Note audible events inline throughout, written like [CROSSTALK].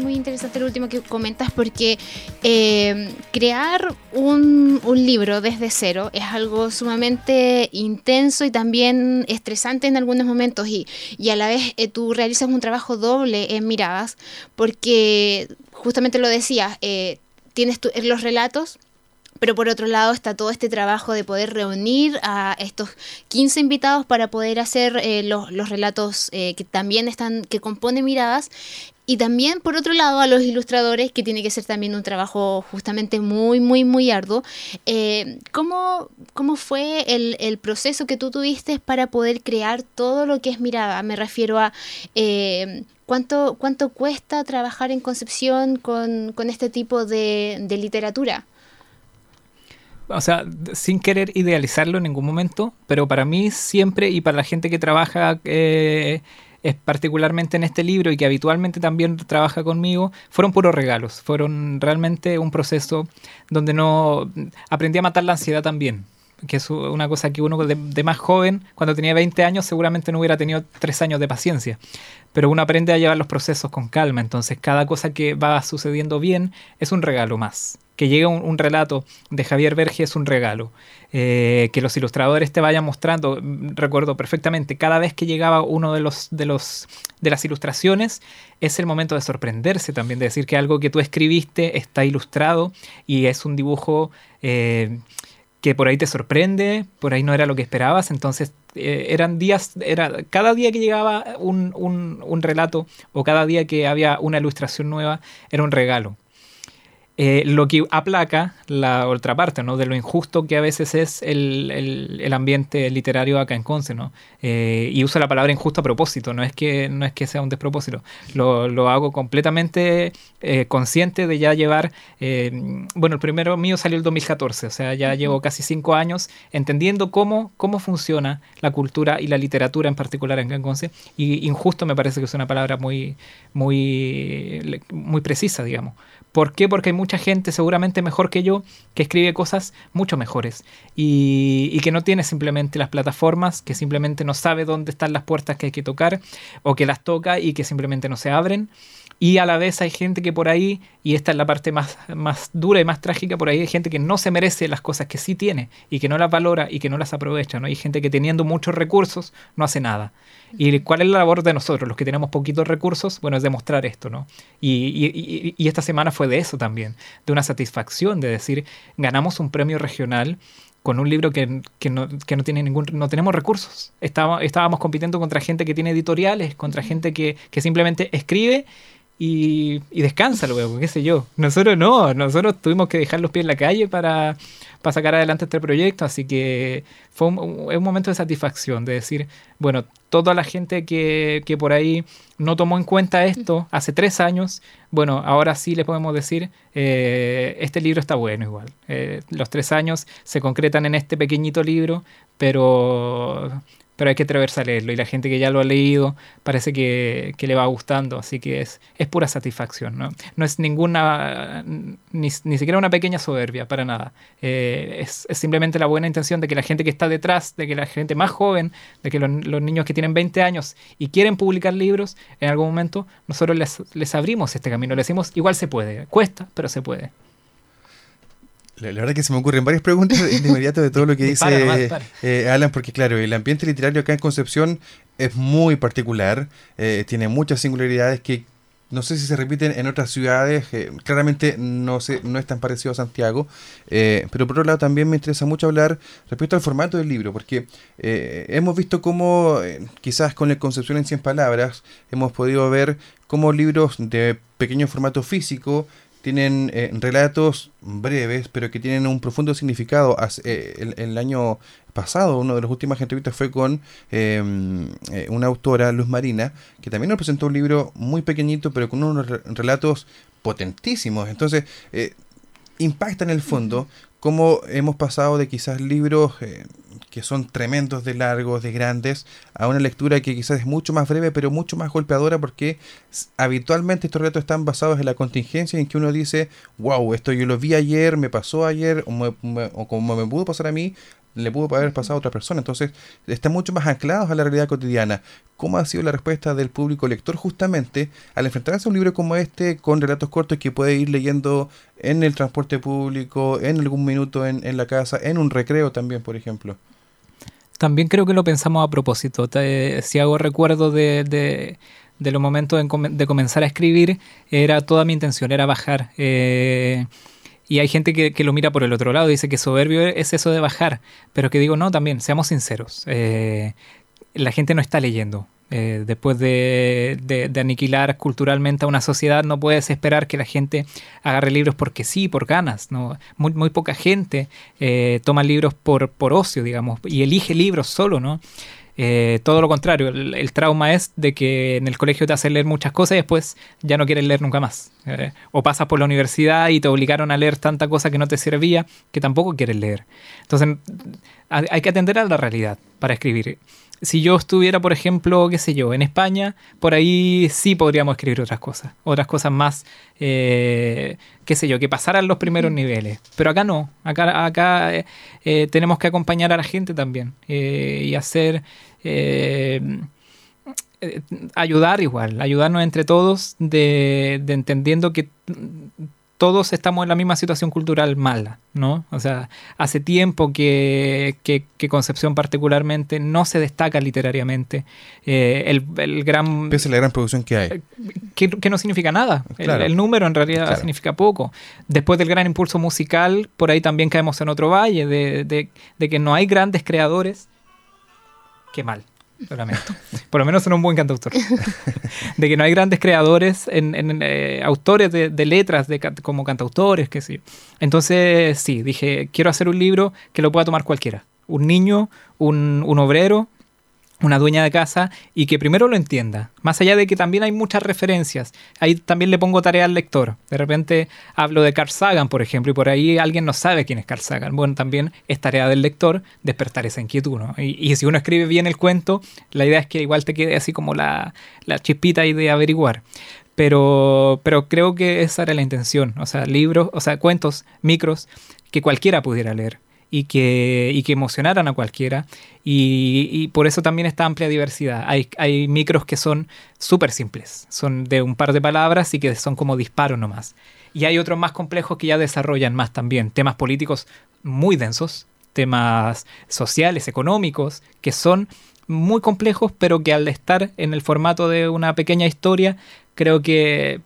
Muy, interesante lo último que comentas porque eh, crear un, libro desde cero es algo sumamente intenso y también estresante en algunos momentos y, a la vez eh, tú realizas un trabajo doble en miradas porque justamente lo decías, eh, tienes los relatos pero por otro lado está todo este trabajo de poder reunir a estos 15 invitados para poder hacer los, los, relatos que también están, que componen miradas y también, por otro lado, a los ilustradores, que tiene que ser también un trabajo justamente muy, muy, muy arduo. Eh, ¿cómo, fue el, proceso que tú tuviste para poder crear todo lo que es mirada? Me refiero a eh, ¿cuánto, cuánto cuesta trabajar en Concepción con, este tipo de, literatura o sea, sin querer idealizarlo en ningún momento, pero para mí siempre y para la gente que trabaja eh, es particularmente en este libro y que habitualmente también trabaja conmigo, fueron puros regalos. Fueron realmente un proceso donde no aprendí a matar la ansiedad también que es una cosa que uno de, más joven, cuando tenía 20 años, seguramente no hubiera tenido 3 años de paciencia. Pero uno aprende a llevar los procesos con calma, entonces cada cosa que va sucediendo bien es un regalo más que llegue un, relato de Javier Verge es un regalo. Eh, que los ilustradores te vayan mostrando, recuerdo perfectamente, cada vez que llegaba uno de los, de los de las ilustraciones, es el momento de sorprenderse también, de decir que algo que tú escribiste está ilustrado y es un dibujo eh, que por ahí te sorprende, por ahí no era lo que esperabas, entonces eh, eran días, era cada día que llegaba un, un, relato o cada día que había una ilustración nueva era un regalo. Eh, lo que aplaca la otra parte, ¿no? De lo injusto que a veces es el, ambiente literario acá en Conce, ¿no? Eh, y uso la palabra injusto a propósito, no es que, no es que sea un despropósito. Lo, hago completamente eh, consciente de ya llevar, bueno, el primero mío salió el 2014, o sea, ya llevo casi cinco años entendiendo cómo, cómo funciona la cultura y la literatura en particular acá en Conce. Y injusto me parece que es una palabra muy, muy, muy precisa, digamos. ¿Por qué? Porque hay mucha gente, seguramente mejor que yo, que escribe cosas mucho mejores y, que no tiene simplemente las plataformas, que simplemente no sabe dónde están las puertas que hay que tocar o que las toca y que simplemente no se abren. Y a la vez hay gente que por ahí, y esta es la parte más, más dura y más trágica, por ahí hay gente que no se merece las cosas que sí tiene y que no las valora y que no las aprovecha. ¿no? Hay gente que teniendo muchos recursos no hace nada. ¿Y cuál es la labor de nosotros, los que tenemos poquitos recursos? Bueno, es demostrar esto, ¿no? Y, y, esta semana fue de eso también, de una satisfacción, de decir, ganamos un premio regional con un libro que, que, no, que, no, tiene ningún no tenemos recursos estábamos, estábamos compitiendo contra gente que tiene editoriales contra gente que, que simplemente escribe y, y, descansa luego, qué sé yo. Nosotros no, nosotros tuvimos que dejar los pies en la calle para, para sacar adelante este proyecto, así que fue un, un, momento de satisfacción, de decir, bueno, toda la gente que, que, por ahí no tomó en cuenta esto hace tres años, bueno, ahora sí le podemos decir, eh, este libro está bueno igual. Eh, los tres años se concretan en este pequeñito libro, pero pero hay que atreverse a leerlo y la gente que ya lo ha leído parece que, le va gustando, así que es, es pura satisfacción, ¿no? No es ninguna, ni, siquiera una pequeña soberbia, para nada. Eh, es, simplemente la buena intención de que la gente que está detrás, de que la gente más joven, de que los, niños que tienen 20 años y quieren publicar libros, en algún momento nosotros les, les abrimos este camino, le decimos, igual se puede, cuesta, pero se puede. La, verdad que se me ocurren varias preguntas de, inmediato de todo lo que dice eh, Alan, porque claro, el ambiente literario acá en Concepción es muy particular, eh, tiene muchas singularidades que no sé si se repiten en otras ciudades, eh, claramente no, sé, no es tan parecido a Santiago, pero por otro lado también me interesa mucho hablar respecto al formato del libro, porque hemos visto cómo, quizás con el Concepción en 100 palabras, hemos podido ver cómo libros de pequeño formato físico tienen eh, relatos breves, pero que tienen un profundo significado. Eh, el, el, año pasado, una de las últimas entrevistas fue con em, eh, una autora, Luz Marina, que también nos presentó un libro muy pequeñito, pero con unos relatos potentísimos. Entonces, impacta en el fondo cómo hemos pasado de quizás libros que son tremendos de largos, de grandes, a una lectura que quizás es mucho más breve, pero mucho más golpeadora porque habitualmente estos relatos están basados en la contingencia en que uno dice, wow, esto yo lo vi ayer, me pasó ayer, o, como me pudo pasar a mí, le pudo haber pasado a otra persona. Entonces, están mucho más anclados a la realidad cotidiana. ¿Cómo ha sido la respuesta del público lector justamente al enfrentarse a un libro como este con relatos cortos que puede ir leyendo en el transporte público, en algún minuto en, en la casa, en un recreo también, por ejemplo? También creo que lo pensamos a propósito. si hago recuerdo de, de, los momentos de, comenzar a escribir, era toda mi intención, era bajar. Eh, y hay gente que, lo mira por el otro lado, dice que soberbio es eso de bajar, pero que digo, no, también, seamos sinceros, eh, la gente no está leyendo. Eh, después de, aniquilar culturalmente a una sociedad, no puedes esperar que la gente agarre libros porque sí, por ganas. ¿no? Muy, poca gente eh, toma libros por, por ocio, digamos, y elige libros solo, ¿no? Eh, todo lo contrario, el, trauma es de que en el colegio te hacen leer muchas cosas y después ya no quieres leer nunca más. Eh, o pasas por la universidad y te obligaron a leer tanta cosa que no te servía que tampoco quieres leer. Entonces hay que atender a la realidad para escribir si yo estuviera, por ejemplo, qué sé yo, en España, por ahí sí podríamos escribir otras cosas, otras cosas más, eh, qué sé yo, que pasaran los primeros niveles. Pero acá no, acá, acá eh, eh, tenemos que acompañar a la gente también y hacer... ayudar igual, ayudarnos entre todos de, de entendiendo que todos estamos en la misma situación cultural mala, ¿no? O sea, hace tiempo que, Concepción particularmente no se destaca literariamente. Eh, el, gran... Pese a la gran producción que hay. Eh, que, no significa nada. El, número en realidad significa poco. Después del gran impulso musical, por ahí también caemos en otro valle, de, de que no hay grandes creadores. Qué mal. Lo lamento. Por lo menos son un buen cantautor. [LAUGHS] de que no hay grandes creadores, en, eh, autores de, letras de, como cantautores, que sí. Entonces, sí, dije, quiero hacer un libro que lo pueda tomar cualquiera. Un niño, un, un obrero, una dueña de casa y que primero lo entienda. Más allá de que también hay muchas referencias. Ahí también le pongo tarea al lector. De repente hablo de Carl Sagan, por ejemplo, y por ahí alguien no sabe quién es Carl Sagan. Bueno, también es tarea del lector despertar esa inquietud. Y, si uno escribe bien el cuento, la idea es que igual te quede así como la, la chispita ahí de averiguar. Pero, pero creo que esa era la intención. O sea, libros, o sea, cuentos, micros, que cualquiera pudiera leer y que, y que emocionaran a cualquiera. Y, por eso también esta amplia diversidad. Hay, hay micros que son súper simples, son de un par de palabras y que son como disparos nomás. Y hay otros más complejos que ya desarrollan más también, temas políticos muy densos, temas sociales, económicos, que son muy complejos, pero que al estar en el formato de una pequeña historia, creo que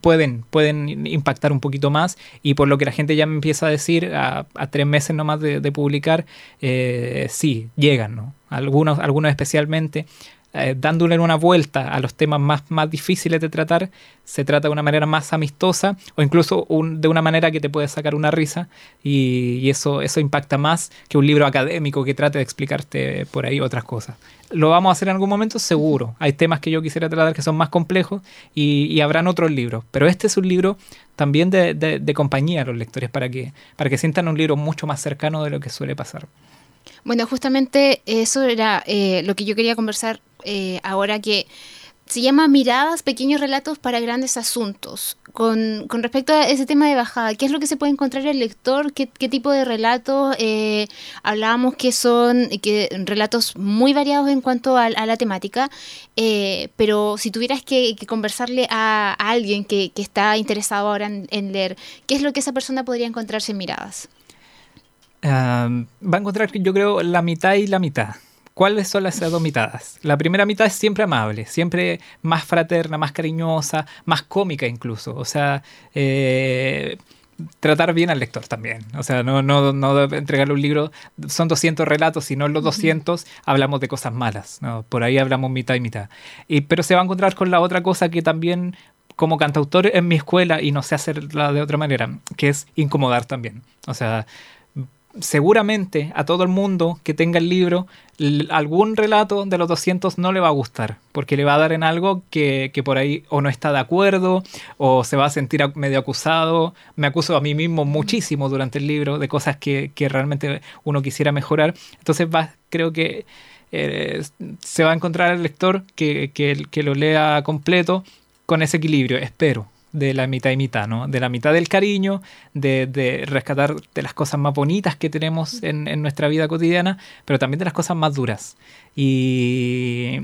pueden, pueden impactar un poquito más y por lo que la gente ya me empieza a decir a, tres meses nomás de, de publicar, eh, sí, llegan, ¿no? Algunos, algunos especialmente eh, dándole una vuelta a los temas más, más difíciles de tratar, se trata de una manera más amistosa o incluso de una manera que te puede sacar una risa y, eso, eso impacta más que un libro académico que trate de explicarte por ahí otras cosas. ¿Lo vamos a hacer en algún momento? Seguro. Hay temas que yo quisiera tratar que son más complejos y, habrán otros libros, pero este es un libro también de, de, compañía a los lectores para que, para que sientan un libro mucho más cercano de lo que suele pasar. Bueno, justamente eso era eh, lo que yo quería conversar eh, ahora que se llama Miradas, pequeños relatos para grandes asuntos. Con, respecto a ese tema de bajada, ¿qué es lo que se puede encontrar el lector? ¿Qué, tipo de relatos? Eh, hablábamos que son que relatos muy variados en cuanto a, la temática, eh, pero si tuvieras que, conversarle a, alguien que, está interesado ahora en, leer, ¿qué es lo que esa persona podría encontrarse en Miradas? va a encontrar, yo creo, la mitad y la mitad. ¿Cuáles son las dos mitades? La primera mitad es siempre amable, siempre más fraterna, más cariñosa, más cómica incluso. O sea, eh, tratar bien al lector también. O sea, no, no, no entregarle un libro, son 200 relatos, y no en los 200 hablamos de cosas malas. Por ahí hablamos mitad y mitad. Y, pero se va a encontrar con la otra cosa que también como cantautor en mi escuela y no sé hacerla de otra manera, que es incomodar también. O sea, seguramente a todo el mundo que tenga el libro, algún relato de los 200 no le va a gustar, porque le va a dar en algo que, por ahí o no está de acuerdo, o se va a sentir medio acusado. Me acuso a mí mismo muchísimo durante el libro de cosas que, realmente uno quisiera mejorar. Entonces va, creo que eh, se va a encontrar el lector que, que lo lea completo con ese equilibrio, espero de la mitad y mitad, ¿no? De la mitad del cariño, de, rescatar de las cosas más bonitas que tenemos en, nuestra vida cotidiana, pero también de las cosas más duras. Y,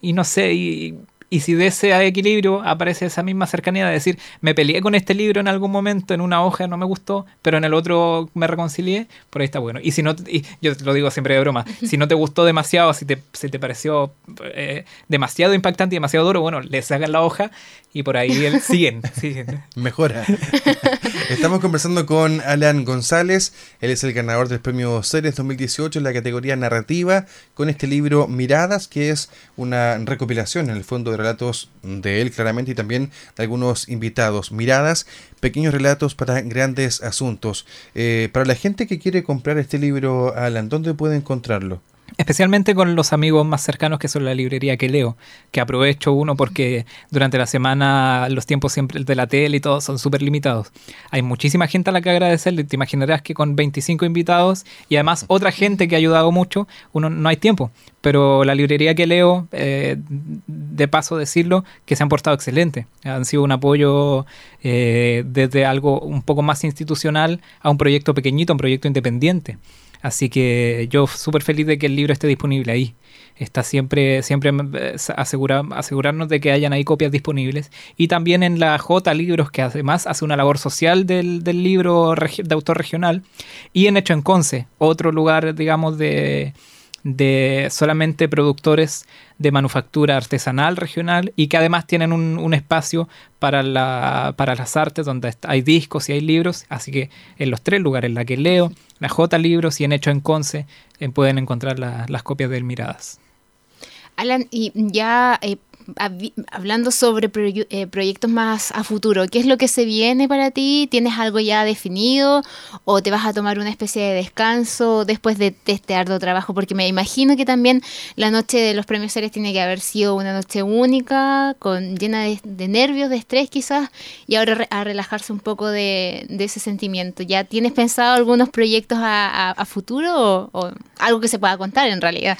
y no sé, y si de ese equilibrio aparece esa misma cercanía de decir, me peleé con este libro en algún momento, en una hoja no me gustó, pero en el otro me reconcilié, por ahí está bueno. Y si no, yo lo digo siempre de broma, si no te gustó demasiado, si te, te pareció eh, demasiado impactante y demasiado duro, bueno, le sacan la hoja y por ahí [LAUGHS] siguen. siguen. Mejora. [LAUGHS] Estamos conversando con Alan González, él es el ganador del premio Series 2018 en la categoría narrativa, con este libro Miradas, que es una recopilación en el fondo de relatos de él claramente y también de algunos invitados. Miradas, pequeños relatos para grandes asuntos. Eh, para la gente que quiere comprar este libro, Alan, ¿dónde puede encontrarlo? Especialmente con los amigos más cercanos que son la librería que leo, que aprovecho uno porque durante la semana los tiempos siempre de la tele y todo son súper limitados. Hay muchísima gente a la que agradecerle, te imaginarás que con 25 invitados y además otra gente que ha ayudado mucho, uno no hay tiempo. Pero la librería que leo, eh, de paso decirlo, que se han portado excelente. Han sido un apoyo eh, desde algo un poco más institucional a un proyecto pequeñito, un proyecto independiente. Así que yo súper feliz de que el libro esté disponible ahí. Está siempre, siempre eh, asegurarnos de que hayan ahí copias disponibles. Y también en la J Libros, que además hace una labor social del, del libro de autor regional. Y en Hecho en Conce, otro lugar, digamos, de, de solamente productores de manufactura artesanal regional y que además tienen un, espacio para, la, para las artes donde hay discos y hay libros. Así que en los tres lugares, la que leo, la J Libros y en Hecho en Conce, eh, pueden encontrar las copias de Miradas. Alan, y ya eh, hablando sobre eh, proyectos más a futuro, ¿qué es lo que se viene para ti? ¿Tienes algo ya definido o te vas a tomar una especie de descanso después de, este arduo trabajo? Porque me imagino que también la noche de los premios series tiene que haber sido una noche única, con, llena de, nervios, de estrés quizás, y ahora a relajarse un poco de, ese sentimiento. ¿Ya tienes pensado algunos proyectos a, futuro o, algo que se pueda contar en realidad?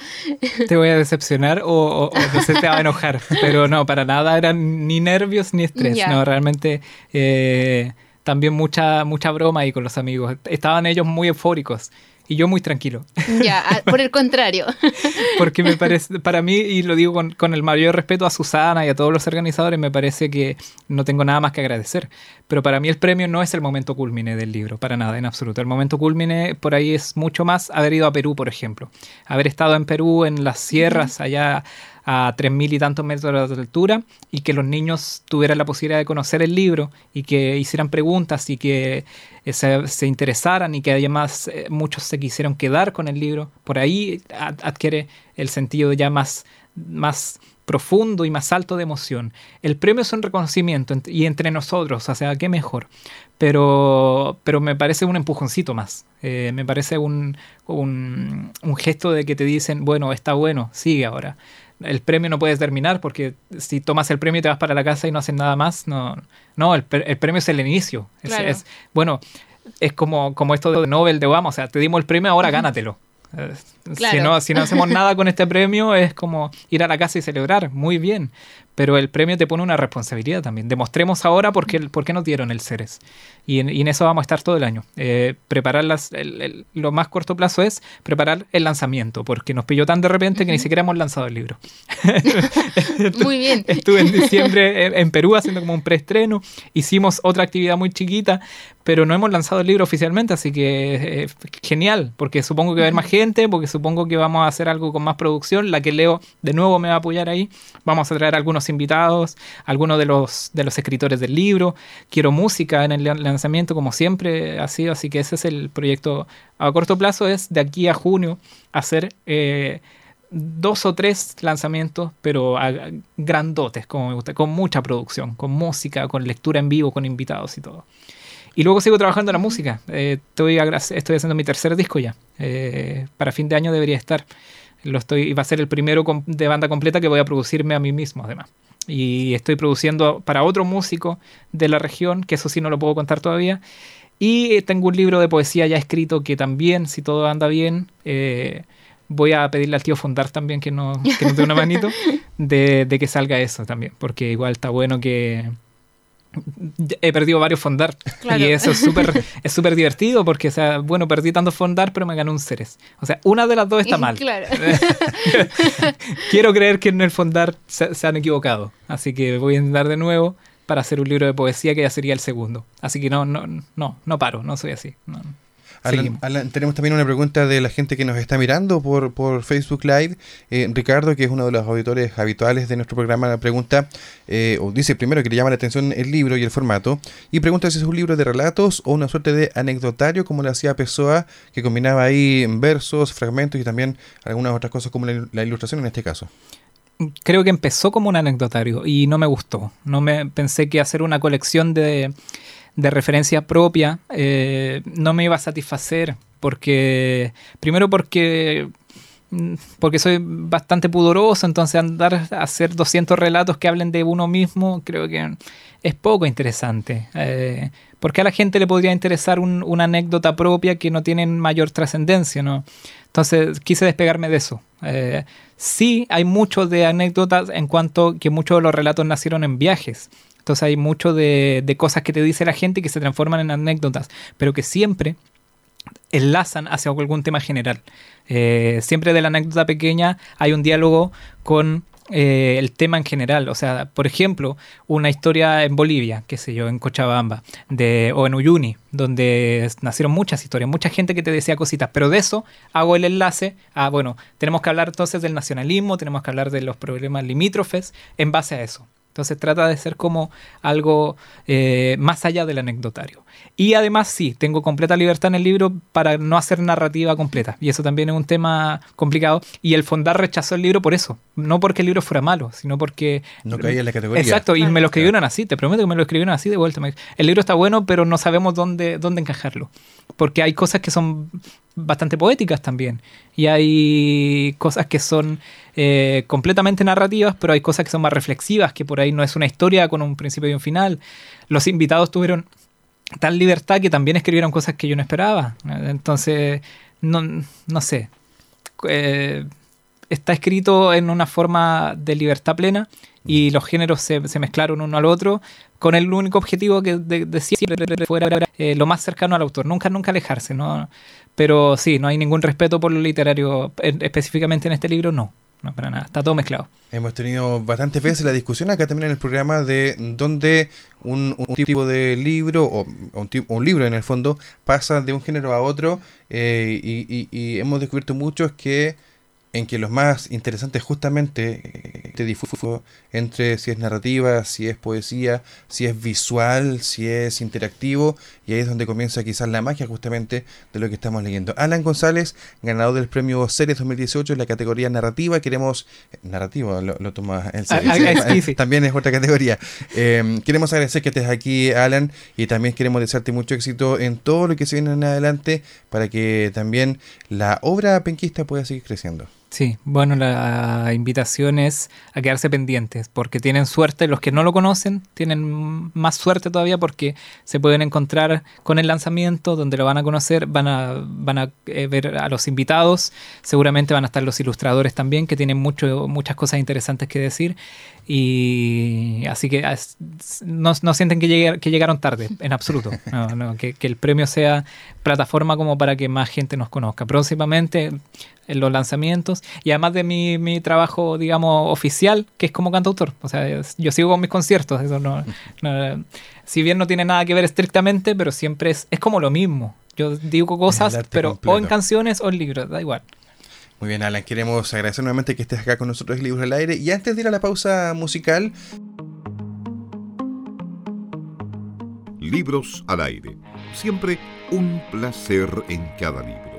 Te voy a decepcionar o, sé, te va a enojar. [LAUGHS] Pero no, para nada eran ni nervios ni estrés. No, realmente eh, también mucha, mucha broma ahí con los amigos. Estaban ellos muy eufóricos y yo muy tranquilo. Ya, por el contrario. [LAUGHS] Porque me parece, para mí, y lo digo con, con, el mayor respeto a Susana y a todos los organizadores, me parece que no tengo nada más que agradecer. Pero para mí el premio no es el momento culmine del libro, para nada, en absoluto. El momento culmine por ahí es mucho más haber ido a Perú, por ejemplo. Haber estado en Perú, en las sierras, allá a tres mil y tantos metros de altura y que los niños tuvieran la posibilidad de conocer el libro y que hicieran preguntas y que eh, se, interesaran y que además eh, muchos se quisieran quedar con el libro. Por ahí adquiere el sentido ya más, más profundo y más alto de emoción. El premio es un reconocimiento y entre nosotros, o sea, qué mejor. Pero, pero me parece un empujoncito más. Eh, me parece un, un, un, gesto de que te dicen, bueno, está bueno, sigue ahora el premio no puedes terminar porque si tomas el premio y te vas para la casa y no haces nada más, no, no el, premio es el inicio. Es, bueno, es como, como esto de Nobel de Obama, o sea, te dimos el premio, ahora gánatelo. Eh, si, no, si no hacemos [LAUGHS] nada con este premio es como ir a la casa y celebrar, muy bien. Pero el premio te pone una responsabilidad también. Demostremos ahora por qué, por qué nos dieron el Ceres. Y en, eso vamos a estar todo el año. Eh, preparar las, lo más corto plazo es preparar el lanzamiento, porque nos pilló tan de repente que ni siquiera hemos lanzado el libro. [LAUGHS] muy bien. [LAUGHS] Estuve en diciembre en, Perú haciendo como un preestreno. Hicimos otra actividad muy chiquita, pero no hemos lanzado el libro oficialmente, así que eh, genial, porque supongo que va a haber más gente, porque supongo que vamos a hacer algo con más producción. La que Leo de nuevo me va a apoyar ahí. Vamos a traer algunos invitados, algunos de los, de los escritores del libro. Quiero música en el lanzamiento, como siempre ha sido, así que ese es el proyecto a corto plazo, es de aquí a junio hacer... Eh, dos o tres lanzamientos, pero grandotes, como me gusta, con mucha producción, con música, con lectura en vivo, con invitados y todo. Y luego sigo trabajando en la música. Eh, estoy, estoy haciendo mi tercer disco ya. Eh, para fin de año debería estar. Lo estoy, va a ser el primero de banda completa que voy a producirme a mí mismo, además. Y estoy produciendo para otro músico de la región, que eso sí no lo puedo contar todavía. Y tengo un libro de poesía ya escrito que también, si todo anda bien, eh, voy a pedirle al tío Fondar también que, no, que nos dé una [LAUGHS] manito de, de, que salga eso también, porque igual está bueno que... He perdido varios fondar y eso es súper es súper divertido porque, o sea, bueno, perdí tanto fondar pero me ganó un Ceres. O sea, una de las dos está mal. Claro. [LAUGHS] Quiero creer que en el fondar se, se han equivocado, así que voy a intentar de nuevo para hacer un libro de poesía que ya sería el segundo. Así que no, no, no, no paro, no soy así. Tenemos también una pregunta de la gente que nos está mirando por, por Facebook Live. Eh, Ricardo, que es uno de los auditores habituales de nuestro programa, pregunta, eh, o dice primero que le llama la atención el libro y el formato, y pregunta si es un libro de relatos o una suerte de anecdotario, como le hacía Pessoa, que combinaba ahí versos, fragmentos y también algunas otras cosas como la ilustración en este caso creo que empezó como un anecdotario y no me gustó. No me pensé que hacer una colección de, de referencia propia eh, no me iba a satisfacer porque primero porque porque soy bastante pudoroso, entonces andar a hacer 200 relatos que hablen de uno mismo creo que es poco interesante. Eh, porque a la gente le podría interesar una anécdota propia que no tiene mayor trascendencia, ¿no? Entonces quise despegarme de eso. Eh, sí, hay mucho de anécdotas en cuanto que muchos de los relatos nacieron en viajes. Entonces hay mucho de, cosas que te dice la gente que se transforman en anécdotas, pero que siempre enlazan hacia algún tema general. Eh, siempre de la anécdota pequeña hay un diálogo con eh, el tema en general. O sea, por ejemplo, una historia en Bolivia, qué sé yo, en Cochabamba, o en Uyuni, donde nacieron muchas historias, mucha gente que te decía cositas, pero de eso hago el enlace a, bueno, tenemos que hablar entonces del nacionalismo, tenemos que hablar de los problemas limítrofes en base a eso. Entonces trata de ser como algo eh, más allá del anecdotario. Y además sí, tengo completa libertad en el libro para no hacer narrativa completa. Y eso también es un tema complicado. Y el Fondar rechazó el libro por eso. No porque el libro fuera malo, sino porque... No caía en la categoría. Exacto, y me lo escribieron así, te prometo que me lo escribieron así de vuelta. El libro está bueno, pero no sabemos dónde, dónde encajarlo. Porque hay cosas que son bastante poéticas también. Y hay cosas que son eh, completamente narrativas, pero hay cosas que son más reflexivas, que por ahí no es una historia con un principio y un final. Los invitados tuvieron tal libertad que también escribieron cosas que yo no esperaba. Entonces, no, no sé. Eh, está escrito en una forma de libertad plena y los géneros se, mezclaron uno al otro con el único objetivo que de, siempre fuera eh, lo más cercano al autor, nunca, nunca alejarse, ¿no? Pero sí, no hay ningún respeto por lo literario, específicamente en este libro, no. No, para nada, está todo mezclado. Hemos tenido bastantes veces la discusión acá también en el programa de dónde un, tipo de libro o un, un, libro en el fondo pasa de un género a otro eh, y, y, hemos descubierto muchos que en que los más interesantes justamente eh, te difuso entre si es narrativa, si es poesía, si es visual, si es interactivo, y ahí es donde comienza quizás la magia justamente de lo que estamos leyendo. Alan González, ganador del premio Series 2018 en la categoría narrativa, queremos, eh, narrativo lo, lo toma en serio, ah, [LAUGHS] también es otra categoría. Eh, queremos agradecer que estés aquí, Alan, y también queremos desearte mucho éxito en todo lo que se viene en adelante para que también la obra penquista pueda seguir creciendo. Sí, bueno, la invitación es a quedarse pendientes, porque tienen suerte, los que no lo conocen tienen más suerte todavía porque se pueden encontrar con el lanzamiento, donde lo van a conocer, van a, van a eh, ver a los invitados, seguramente van a estar los ilustradores también, que tienen mucho, muchas cosas interesantes que decir, y así que no, no sienten que, que llegaron tarde, en absoluto, [LAUGHS] que, que el premio sea plataforma como para que más gente nos conozca. Próximamente en los lanzamientos y además de mi, mi, trabajo, digamos, oficial, que es como cantautor. O sea, yo sigo con mis conciertos, eso [LAUGHS] no, si bien no tiene nada que ver estrictamente, pero siempre es, es como lo mismo. Yo digo cosas, pero o en canciones o en libros, da igual. Muy bien, Alan, queremos agradecer nuevamente que estés acá con nosotros, Libros al Aire. Y antes de ir a la pausa musical... Libros al Aire. Siempre un placer en cada libro.